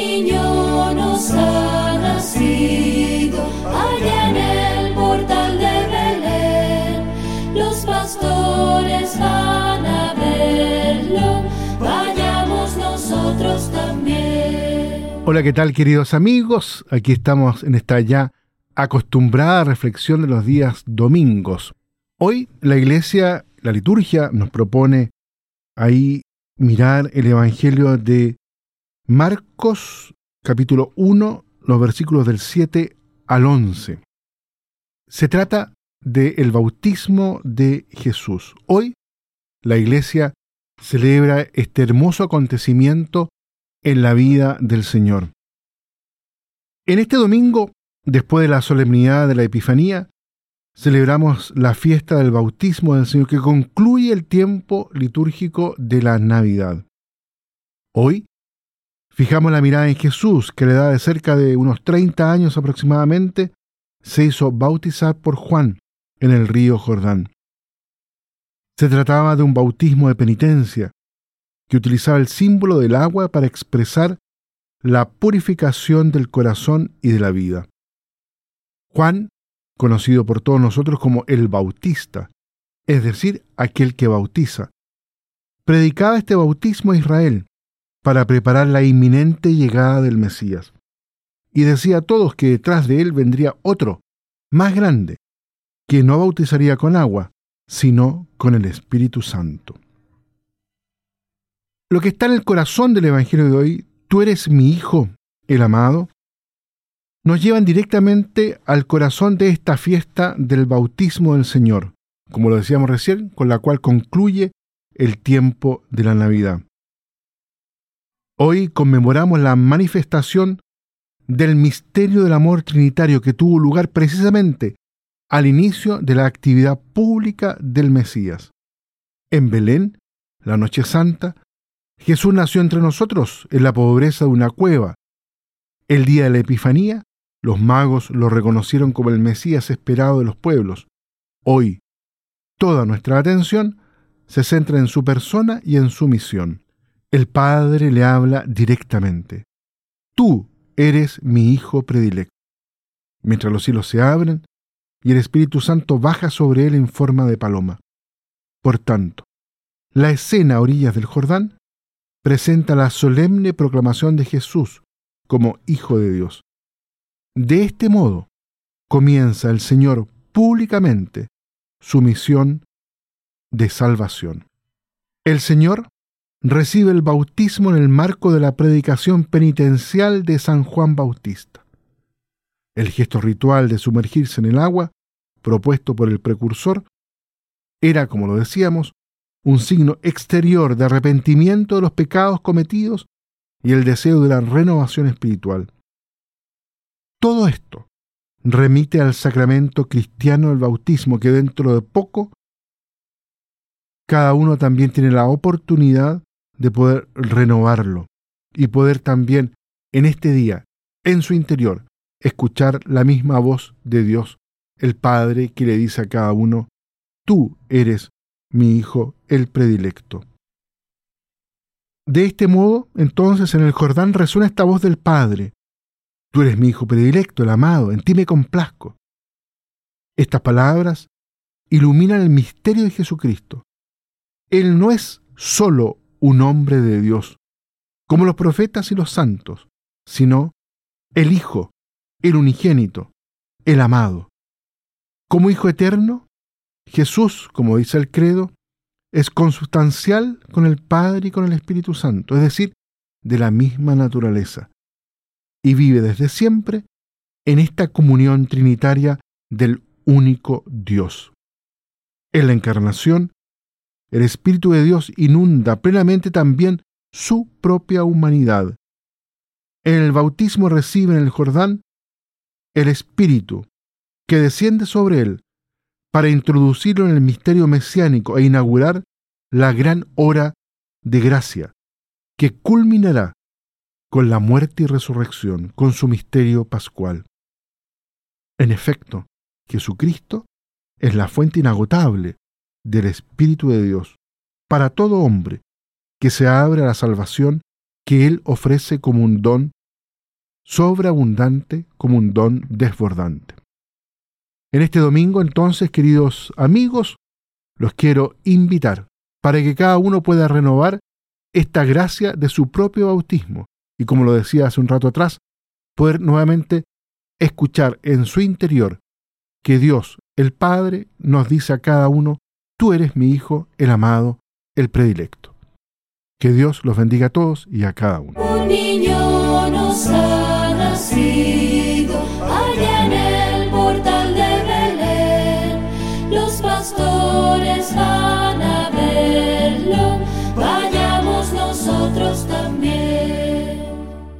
niño nos ha nacido, allá en el portal de Belén, los pastores van a verlo, vayamos nosotros también. Hola, ¿qué tal queridos amigos? Aquí estamos en esta ya acostumbrada reflexión de los días domingos. Hoy la iglesia, la liturgia, nos propone ahí mirar el Evangelio de Marcos capítulo 1, los versículos del 7 al 11. Se trata del bautismo de Jesús. Hoy la iglesia celebra este hermoso acontecimiento en la vida del Señor. En este domingo, después de la solemnidad de la Epifanía, celebramos la fiesta del bautismo del Señor que concluye el tiempo litúrgico de la Navidad. Hoy Fijamos la mirada en Jesús, que a la edad de cerca de unos 30 años aproximadamente, se hizo bautizar por Juan en el río Jordán. Se trataba de un bautismo de penitencia, que utilizaba el símbolo del agua para expresar la purificación del corazón y de la vida. Juan, conocido por todos nosotros como el Bautista, es decir, aquel que bautiza, predicaba este bautismo a Israel, para preparar la inminente llegada del Mesías. Y decía a todos que detrás de él vendría otro, más grande, que no bautizaría con agua, sino con el Espíritu Santo. Lo que está en el corazón del Evangelio de hoy, tú eres mi Hijo, el amado, nos llevan directamente al corazón de esta fiesta del bautismo del Señor, como lo decíamos recién, con la cual concluye el tiempo de la Navidad. Hoy conmemoramos la manifestación del misterio del amor trinitario que tuvo lugar precisamente al inicio de la actividad pública del Mesías. En Belén, la noche santa, Jesús nació entre nosotros en la pobreza de una cueva. El día de la Epifanía, los magos lo reconocieron como el Mesías esperado de los pueblos. Hoy, toda nuestra atención se centra en su persona y en su misión el Padre le habla directamente. Tú eres mi Hijo predilecto. Mientras los cielos se abren y el Espíritu Santo baja sobre él en forma de paloma. Por tanto, la escena a orillas del Jordán presenta la solemne proclamación de Jesús como Hijo de Dios. De este modo comienza el Señor públicamente su misión de salvación. El Señor recibe el bautismo en el marco de la predicación penitencial de San Juan Bautista. El gesto ritual de sumergirse en el agua, propuesto por el precursor, era, como lo decíamos, un signo exterior de arrepentimiento de los pecados cometidos y el deseo de la renovación espiritual. Todo esto remite al sacramento cristiano del bautismo que dentro de poco cada uno también tiene la oportunidad de poder renovarlo y poder también en este día, en su interior, escuchar la misma voz de Dios, el Padre que le dice a cada uno, tú eres mi Hijo, el predilecto. De este modo, entonces en el Jordán resuena esta voz del Padre, tú eres mi Hijo predilecto, el amado, en ti me complazco. Estas palabras iluminan el misterio de Jesucristo. Él no es solo un hombre de Dios, como los profetas y los santos, sino el Hijo, el unigénito, el amado. Como Hijo eterno, Jesús, como dice el credo, es consustancial con el Padre y con el Espíritu Santo, es decir, de la misma naturaleza, y vive desde siempre en esta comunión trinitaria del único Dios. En la encarnación, el Espíritu de Dios inunda plenamente también su propia humanidad. En el bautismo recibe en el Jordán el Espíritu que desciende sobre él para introducirlo en el misterio mesiánico e inaugurar la gran hora de gracia que culminará con la muerte y resurrección, con su misterio pascual. En efecto, Jesucristo es la fuente inagotable del Espíritu de Dios para todo hombre que se abre a la salvación que Él ofrece como un don sobreabundante como un don desbordante. En este domingo, entonces, queridos amigos, los quiero invitar para que cada uno pueda renovar esta gracia de su propio bautismo y, como lo decía hace un rato atrás, poder nuevamente escuchar en su interior que Dios, el Padre, nos dice a cada uno, tú eres mi Hijo, el amado, el predilecto. Que Dios los bendiga a todos y a cada uno. Un niño nos ha nacido.